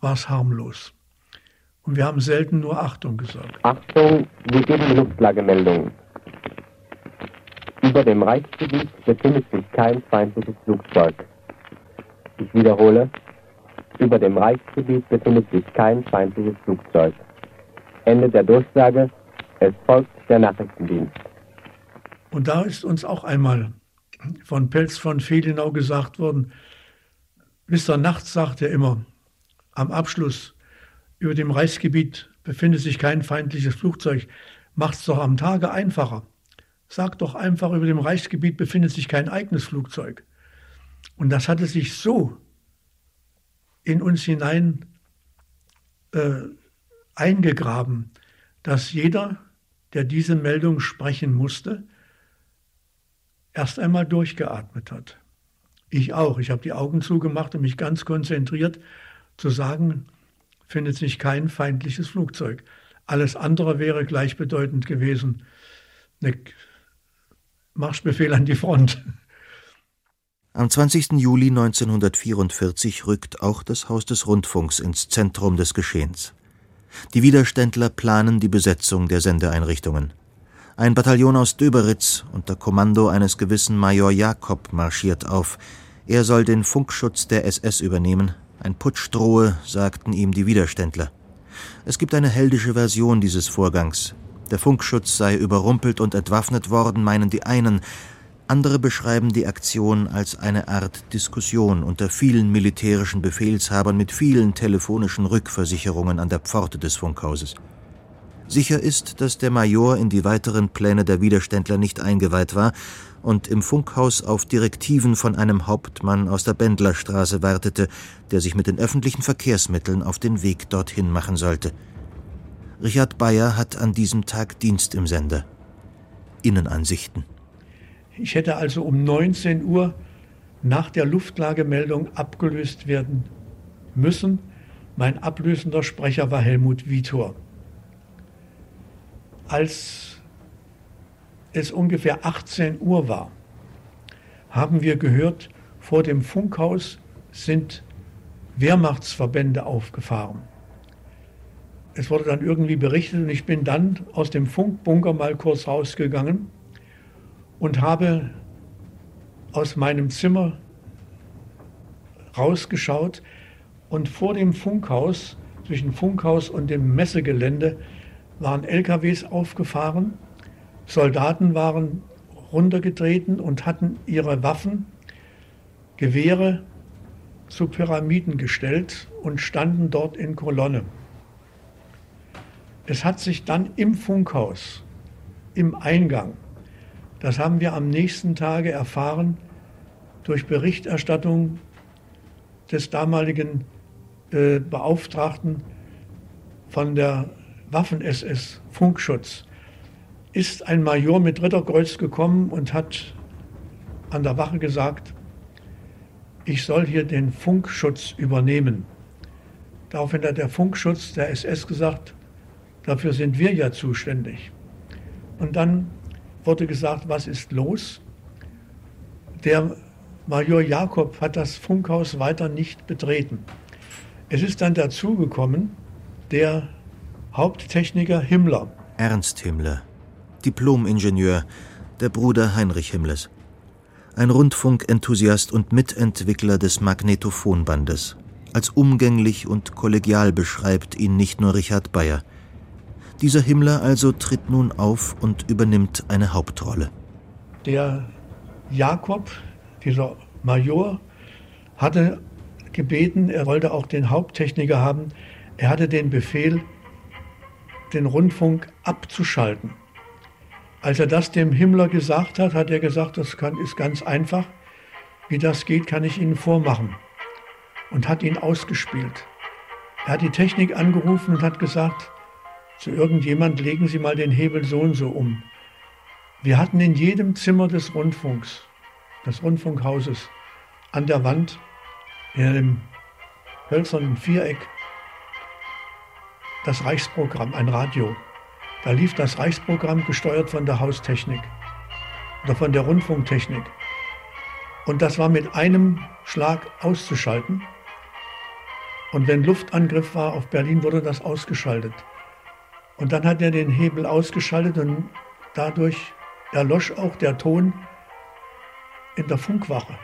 war es harmlos. Und wir haben selten nur Achtung gesagt. Achtung, wir geben Luftlagemeldung. Über dem Reichsgebiet befindet sich kein feindliches Flugzeug. Ich wiederhole, über dem Reichsgebiet befindet sich kein feindliches Flugzeug. Ende der Durchsage, es folgt der Nachrichtendienst. Und da ist uns auch einmal von Pelz von Fehlenau gesagt worden, Mr. Nachts sagt er immer, am Abschluss über dem Reichsgebiet befindet sich kein feindliches Flugzeug, macht's doch am Tage einfacher. Sagt doch einfach, über dem Reichsgebiet befindet sich kein eigenes Flugzeug. Und das hatte sich so in uns hinein äh, eingegraben, dass jeder, der diese Meldung sprechen musste, erst einmal durchgeatmet hat. Ich auch. Ich habe die Augen zugemacht und mich ganz konzentriert zu sagen, findet sich kein feindliches Flugzeug. Alles andere wäre gleichbedeutend gewesen. Ne Marschbefehl an die Front. Am 20. Juli 1944 rückt auch das Haus des Rundfunks ins Zentrum des Geschehens. Die Widerständler planen die Besetzung der Sendeeinrichtungen. Ein Bataillon aus Döberitz unter Kommando eines gewissen Major Jakob marschiert auf. Er soll den Funkschutz der SS übernehmen. Ein Putsch drohe, sagten ihm die Widerständler. Es gibt eine heldische Version dieses Vorgangs. Der Funkschutz sei überrumpelt und entwaffnet worden, meinen die einen, andere beschreiben die Aktion als eine Art Diskussion unter vielen militärischen Befehlshabern mit vielen telefonischen Rückversicherungen an der Pforte des Funkhauses. Sicher ist, dass der Major in die weiteren Pläne der Widerständler nicht eingeweiht war und im Funkhaus auf Direktiven von einem Hauptmann aus der Bendlerstraße wartete, der sich mit den öffentlichen Verkehrsmitteln auf den Weg dorthin machen sollte. Richard Bayer hat an diesem Tag Dienst im Sender. Innenansichten. Ich hätte also um 19 Uhr nach der Luftlagemeldung abgelöst werden müssen. Mein ablösender Sprecher war Helmut Vitor. Als es ungefähr 18 Uhr war, haben wir gehört, vor dem Funkhaus sind Wehrmachtsverbände aufgefahren. Es wurde dann irgendwie berichtet und ich bin dann aus dem Funkbunker mal kurz rausgegangen und habe aus meinem Zimmer rausgeschaut und vor dem Funkhaus, zwischen Funkhaus und dem Messegelände, waren LKWs aufgefahren, Soldaten waren runtergetreten und hatten ihre Waffen, Gewehre zu Pyramiden gestellt und standen dort in Kolonne. Es hat sich dann im Funkhaus im Eingang. Das haben wir am nächsten Tage erfahren durch Berichterstattung des damaligen äh, Beauftragten von der Waffen-SS Funkschutz. Ist ein Major mit Ritterkreuz gekommen und hat an der Wache gesagt, ich soll hier den Funkschutz übernehmen. Daraufhin hat der Funkschutz der SS gesagt, dafür sind wir ja zuständig. Und dann wurde gesagt, was ist los? Der Major Jakob hat das Funkhaus weiter nicht betreten. Es ist dann dazugekommen der Haupttechniker Himmler. Ernst Himmler, Diplomingenieur, der Bruder Heinrich Himmlers. Ein Rundfunkenthusiast und Mitentwickler des Magnetophonbandes. Als umgänglich und kollegial beschreibt ihn nicht nur Richard Bayer. Dieser Himmler also tritt nun auf und übernimmt eine Hauptrolle. Der Jakob, dieser Major, hatte gebeten, er wollte auch den Haupttechniker haben. Er hatte den Befehl, den Rundfunk abzuschalten. Als er das dem Himmler gesagt hat, hat er gesagt, das kann, ist ganz einfach. Wie das geht, kann ich Ihnen vormachen. Und hat ihn ausgespielt. Er hat die Technik angerufen und hat gesagt, zu irgendjemand legen Sie mal den Hebel so und so um. Wir hatten in jedem Zimmer des Rundfunks, des Rundfunkhauses, an der Wand, in einem hölzernen Viereck, das Reichsprogramm, ein Radio. Da lief das Reichsprogramm gesteuert von der Haustechnik oder von der Rundfunktechnik. Und das war mit einem Schlag auszuschalten. Und wenn Luftangriff war auf Berlin, wurde das ausgeschaltet. Und dann hat er den Hebel ausgeschaltet und dadurch erlosch auch der Ton in der Funkwache.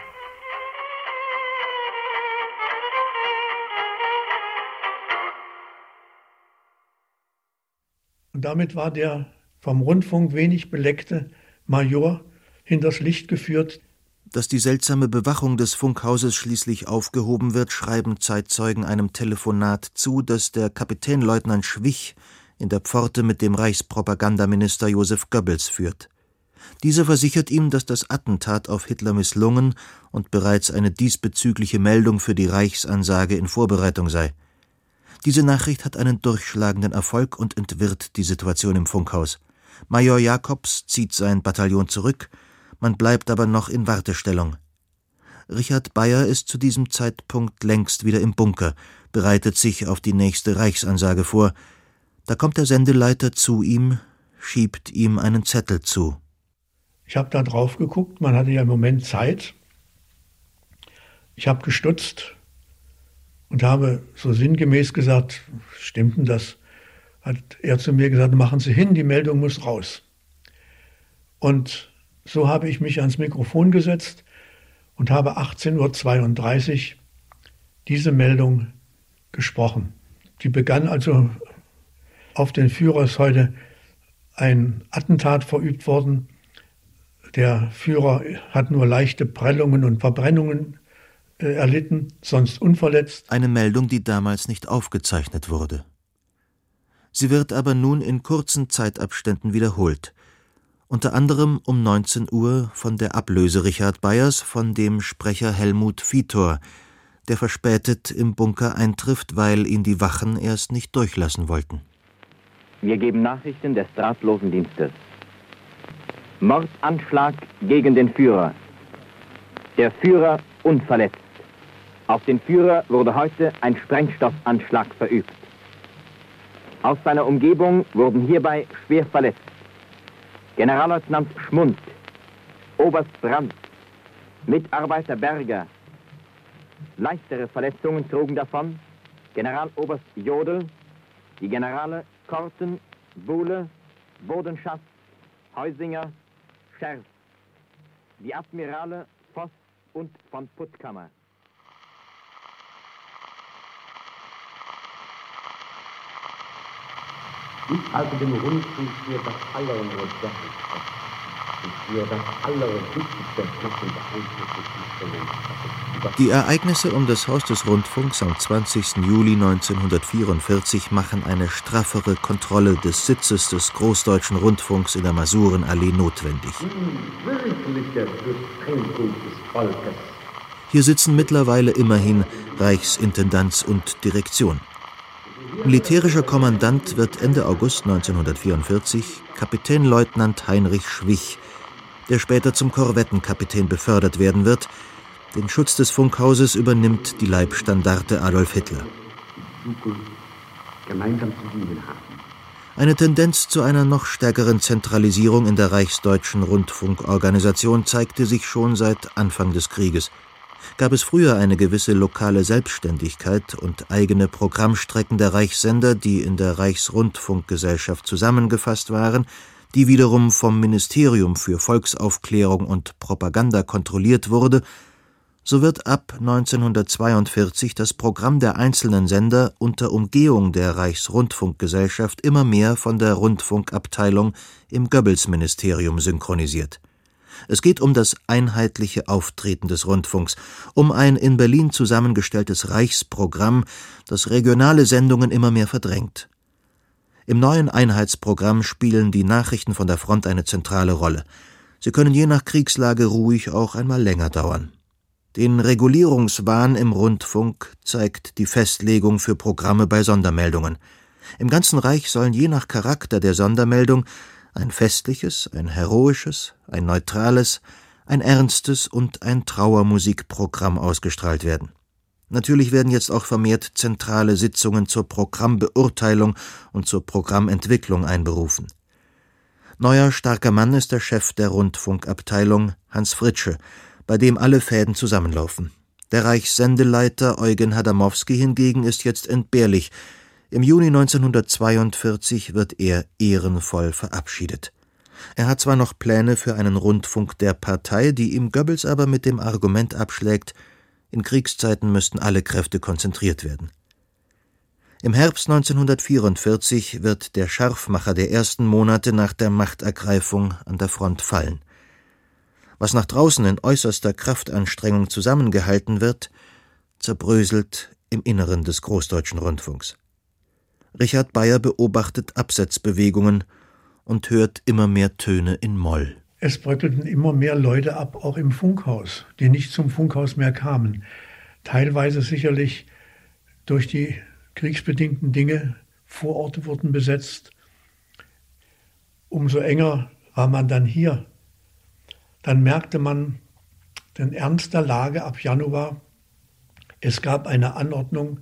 Und damit war der vom Rundfunk wenig beleckte Major hinters Licht geführt. Dass die seltsame Bewachung des Funkhauses schließlich aufgehoben wird, schreiben Zeitzeugen einem Telefonat zu, das der Kapitänleutnant Schwich in der Pforte mit dem Reichspropagandaminister Josef Goebbels führt. Dieser versichert ihm, dass das Attentat auf Hitler misslungen und bereits eine diesbezügliche Meldung für die Reichsansage in Vorbereitung sei. Diese Nachricht hat einen durchschlagenden Erfolg und entwirrt die Situation im Funkhaus. Major Jakobs zieht sein Bataillon zurück, man bleibt aber noch in Wartestellung. Richard Bayer ist zu diesem Zeitpunkt längst wieder im Bunker, bereitet sich auf die nächste Reichsansage vor, da kommt der Sendeleiter zu ihm, schiebt ihm einen Zettel zu. Ich habe da drauf geguckt, man hatte ja im Moment Zeit. Ich habe gestutzt und habe so sinngemäß gesagt, stimmt denn das? Hat er zu mir gesagt, machen Sie hin, die Meldung muss raus. Und so habe ich mich ans Mikrofon gesetzt und habe 18.32 Uhr diese Meldung gesprochen. Die begann also auf den Führer ist heute ein Attentat verübt worden. Der Führer hat nur leichte Prellungen und Verbrennungen erlitten, sonst unverletzt. Eine Meldung, die damals nicht aufgezeichnet wurde. Sie wird aber nun in kurzen Zeitabständen wiederholt. Unter anderem um 19 Uhr von der Ablöse Richard Bayers von dem Sprecher Helmut Vitor, der verspätet im Bunker eintrifft, weil ihn die Wachen erst nicht durchlassen wollten. Wir geben Nachrichten des drahtlosen Dienstes. Mordanschlag gegen den Führer. Der Führer unverletzt. Auf den Führer wurde heute ein Sprengstoffanschlag verübt. Aus seiner Umgebung wurden hierbei schwer verletzt Generalleutnant Schmund, Oberst Brandt, Mitarbeiter Berger. Leichtere Verletzungen trugen davon Generaloberst Jodl, die Generale Korten, Buhle, Bodenschaft, Heusinger, Scherf, die Admirale Voss und von Puttkammer. Ich halte den Rundfunk für das Allernotwendigste. und für das allerwichtigste Flächen beeinflussende Die Ereignisse um das Haus des Rundfunks am 20. Juli 1944 machen eine straffere Kontrolle des Sitzes des Großdeutschen Rundfunks in der Masurenallee notwendig. Die wirkliche Durchtränkung des Volkes. Hier sitzen mittlerweile immerhin Reichsintendanz und Direktion. Militärischer Kommandant wird Ende August 1944 Kapitänleutnant Heinrich Schwich, der später zum Korvettenkapitän befördert werden wird. Den Schutz des Funkhauses übernimmt die Leibstandarte Adolf Hitler. Eine Tendenz zu einer noch stärkeren Zentralisierung in der reichsdeutschen Rundfunkorganisation zeigte sich schon seit Anfang des Krieges. Gab es früher eine gewisse lokale Selbstständigkeit und eigene Programmstrecken der Reichssender, die in der Reichsrundfunkgesellschaft zusammengefasst waren, die wiederum vom Ministerium für Volksaufklärung und Propaganda kontrolliert wurde, so wird ab 1942 das Programm der einzelnen Sender unter Umgehung der Reichsrundfunkgesellschaft immer mehr von der Rundfunkabteilung im Goebbels-Ministerium synchronisiert. Es geht um das einheitliche Auftreten des Rundfunks, um ein in Berlin zusammengestelltes Reichsprogramm, das regionale Sendungen immer mehr verdrängt. Im neuen Einheitsprogramm spielen die Nachrichten von der Front eine zentrale Rolle. Sie können je nach Kriegslage ruhig auch einmal länger dauern. Den Regulierungswahn im Rundfunk zeigt die Festlegung für Programme bei Sondermeldungen. Im ganzen Reich sollen je nach Charakter der Sondermeldung ein festliches, ein heroisches, ein neutrales, ein ernstes und ein Trauermusikprogramm ausgestrahlt werden. Natürlich werden jetzt auch vermehrt zentrale Sitzungen zur Programmbeurteilung und zur Programmentwicklung einberufen. Neuer starker Mann ist der Chef der Rundfunkabteilung, Hans Fritsche, bei dem alle Fäden zusammenlaufen. Der Reichssendeleiter Eugen Hadamowski hingegen ist jetzt entbehrlich. Im Juni 1942 wird er ehrenvoll verabschiedet. Er hat zwar noch Pläne für einen Rundfunk der Partei, die ihm Goebbels aber mit dem Argument abschlägt, in Kriegszeiten müssten alle Kräfte konzentriert werden. Im Herbst 1944 wird der Scharfmacher der ersten Monate nach der Machtergreifung an der Front fallen. Was nach draußen in äußerster Kraftanstrengung zusammengehalten wird, zerbröselt im Inneren des Großdeutschen Rundfunks. Richard Bayer beobachtet Absetzbewegungen und hört immer mehr Töne in Moll. Es bröckelten immer mehr Leute ab, auch im Funkhaus, die nicht zum Funkhaus mehr kamen. Teilweise sicherlich durch die kriegsbedingten Dinge. Vororte wurden besetzt. Umso enger war man dann hier. Dann merkte man den Ernst der Lage ab Januar. Es gab eine Anordnung,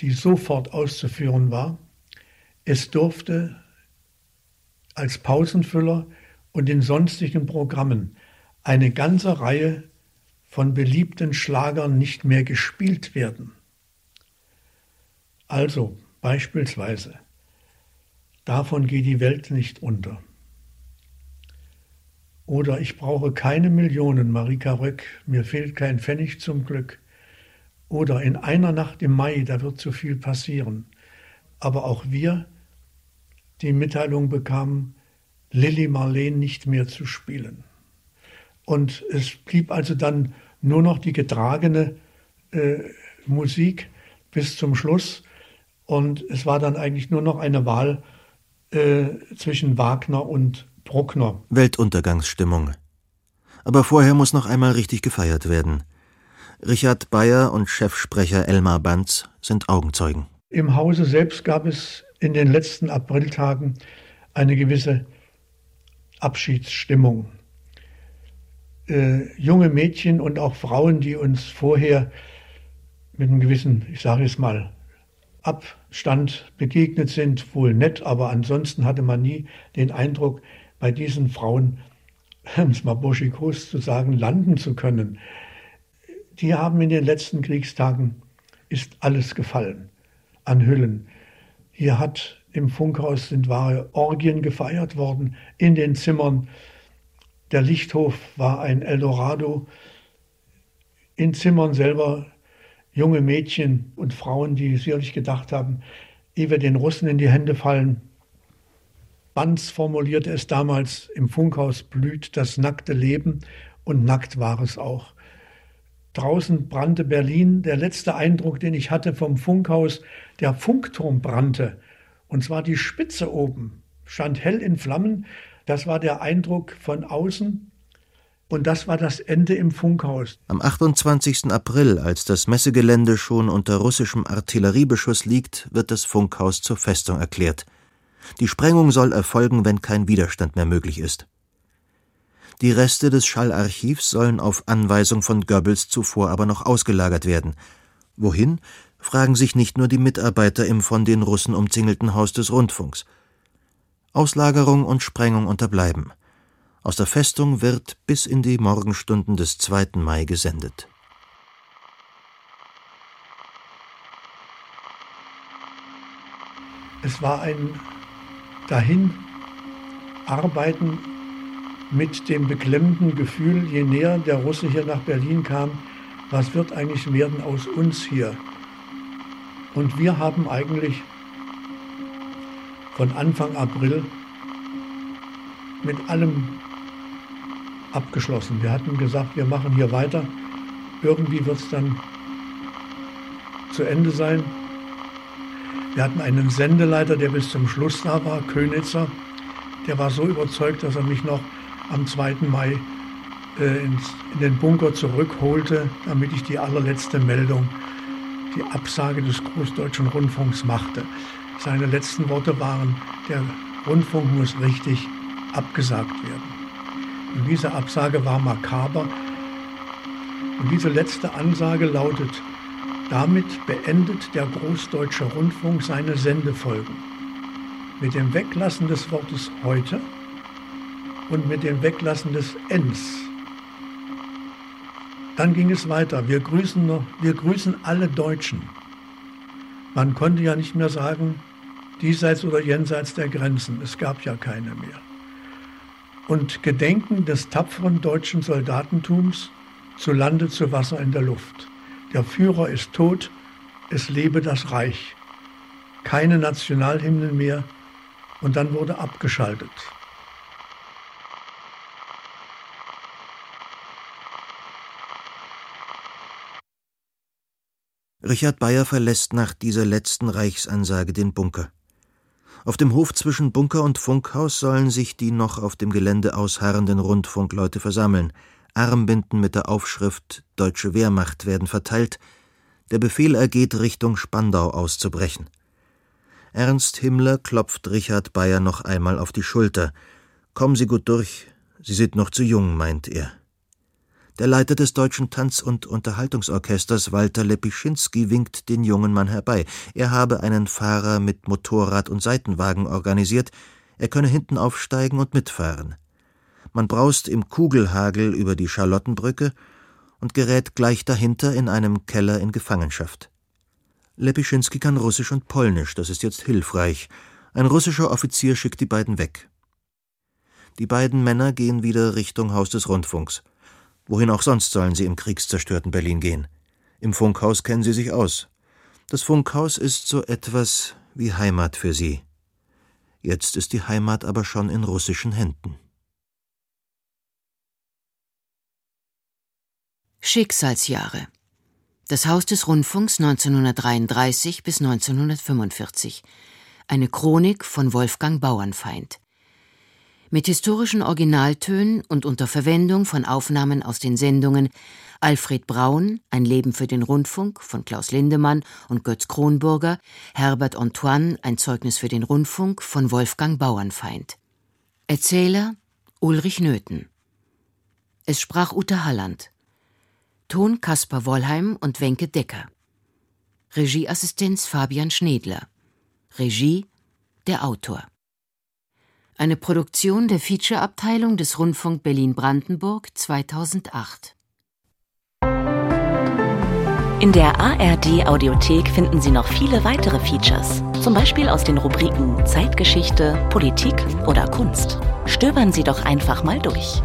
die sofort auszuführen war. Es durfte als Pausenfüller und in sonstigen Programmen eine ganze Reihe von beliebten Schlagern nicht mehr gespielt werden. Also beispielsweise, davon geht die Welt nicht unter. Oder ich brauche keine Millionen, Marika Röck, mir fehlt kein Pfennig zum Glück. Oder in einer Nacht im Mai, da wird zu viel passieren. Aber auch wir die Mitteilung bekamen, Lilly Marleen nicht mehr zu spielen. Und es blieb also dann nur noch die getragene äh, Musik bis zum Schluss. Und es war dann eigentlich nur noch eine Wahl äh, zwischen Wagner und Bruckner. Weltuntergangsstimmung. Aber vorher muss noch einmal richtig gefeiert werden. Richard Bayer und Chefsprecher Elmar Banz sind Augenzeugen. Im Hause selbst gab es in den letzten Apriltagen eine gewisse Abschiedsstimmung. Äh, junge Mädchen und auch Frauen, die uns vorher mit einem gewissen, ich sage es mal, Abstand begegnet sind, wohl nett, aber ansonsten hatte man nie den Eindruck, bei diesen Frauen, um es mal burschikos zu sagen, landen zu können. Die haben in den letzten Kriegstagen ist alles gefallen an Hüllen. Hier hat im Funkhaus sind wahre Orgien gefeiert worden in den Zimmern. Der Lichthof war ein Eldorado. In Zimmern selber junge Mädchen und Frauen, die sicherlich gedacht haben, ehe wir den Russen in die Hände fallen, Banz formulierte es damals, im Funkhaus blüht das nackte Leben und nackt war es auch. Draußen brannte Berlin. Der letzte Eindruck, den ich hatte vom Funkhaus, der Funkturm brannte. Und zwar die Spitze oben, stand hell in Flammen. Das war der Eindruck von außen. Und das war das Ende im Funkhaus. Am 28. April, als das Messegelände schon unter russischem Artilleriebeschuss liegt, wird das Funkhaus zur Festung erklärt. Die Sprengung soll erfolgen, wenn kein Widerstand mehr möglich ist. Die Reste des Schallarchivs sollen auf Anweisung von Goebbels zuvor aber noch ausgelagert werden. Wohin, fragen sich nicht nur die Mitarbeiter im von den Russen umzingelten Haus des Rundfunks. Auslagerung und Sprengung unterbleiben. Aus der Festung wird bis in die Morgenstunden des 2. Mai gesendet. Es war ein Dahinarbeiten mit dem beklemmenden Gefühl, je näher der Russe hier nach Berlin kam, was wird eigentlich werden aus uns hier? Und wir haben eigentlich von Anfang April mit allem abgeschlossen. Wir hatten gesagt, wir machen hier weiter. Irgendwie wird es dann zu Ende sein. Wir hatten einen Sendeleiter, der bis zum Schluss da war, Könitzer. Der war so überzeugt, dass er mich noch am 2. Mai äh, ins, in den Bunker zurückholte, damit ich die allerletzte Meldung, die Absage des Großdeutschen Rundfunks machte. Seine letzten Worte waren, der Rundfunk muss richtig abgesagt werden. Und diese Absage war makaber. Und diese letzte Ansage lautet, damit beendet der Großdeutsche Rundfunk seine Sendefolgen. Mit dem Weglassen des Wortes heute und mit dem Weglassen des Ns. Dann ging es weiter. Wir grüßen, wir grüßen alle Deutschen. Man konnte ja nicht mehr sagen, diesseits oder jenseits der Grenzen. Es gab ja keine mehr und Gedenken des tapferen deutschen Soldatentums zu Lande, zu Wasser, in der Luft. Der Führer ist tot, es lebe das Reich. Keine Nationalhymnen mehr und dann wurde abgeschaltet. Richard Bayer verlässt nach dieser letzten Reichsansage den Bunker. Auf dem Hof zwischen Bunker und Funkhaus sollen sich die noch auf dem Gelände ausharrenden Rundfunkleute versammeln. Armbinden mit der Aufschrift Deutsche Wehrmacht werden verteilt. Der Befehl ergeht, Richtung Spandau auszubrechen. Ernst Himmler klopft Richard Bayer noch einmal auf die Schulter. Kommen Sie gut durch. Sie sind noch zu jung, meint er. Der Leiter des Deutschen Tanz- und Unterhaltungsorchesters, Walter Lepischinski, winkt den jungen Mann herbei. Er habe einen Fahrer mit Motorrad und Seitenwagen organisiert, er könne hinten aufsteigen und mitfahren. Man braust im Kugelhagel über die Charlottenbrücke und gerät gleich dahinter in einem Keller in Gefangenschaft. Lepischinski kann Russisch und Polnisch, das ist jetzt hilfreich. Ein russischer Offizier schickt die beiden weg. Die beiden Männer gehen wieder Richtung Haus des Rundfunks. Wohin auch sonst sollen sie im kriegszerstörten Berlin gehen? Im Funkhaus kennen sie sich aus. Das Funkhaus ist so etwas wie Heimat für sie. Jetzt ist die Heimat aber schon in russischen Händen. Schicksalsjahre. Das Haus des Rundfunks 1933 bis 1945. Eine Chronik von Wolfgang Bauernfeind mit historischen Originaltönen und unter Verwendung von Aufnahmen aus den Sendungen Alfred Braun, Ein Leben für den Rundfunk von Klaus Lindemann und Götz Kronburger, Herbert Antoine, Ein Zeugnis für den Rundfunk von Wolfgang Bauernfeind. Erzähler Ulrich Nöthen. Es sprach Ute Halland. Ton Kaspar Wollheim und Wenke Decker. Regieassistenz Fabian Schnedler. Regie der Autor. Eine Produktion der Feature-Abteilung des Rundfunk Berlin-Brandenburg 2008. In der ARD-Audiothek finden Sie noch viele weitere Features, zum Beispiel aus den Rubriken Zeitgeschichte, Politik oder Kunst. Stöbern Sie doch einfach mal durch.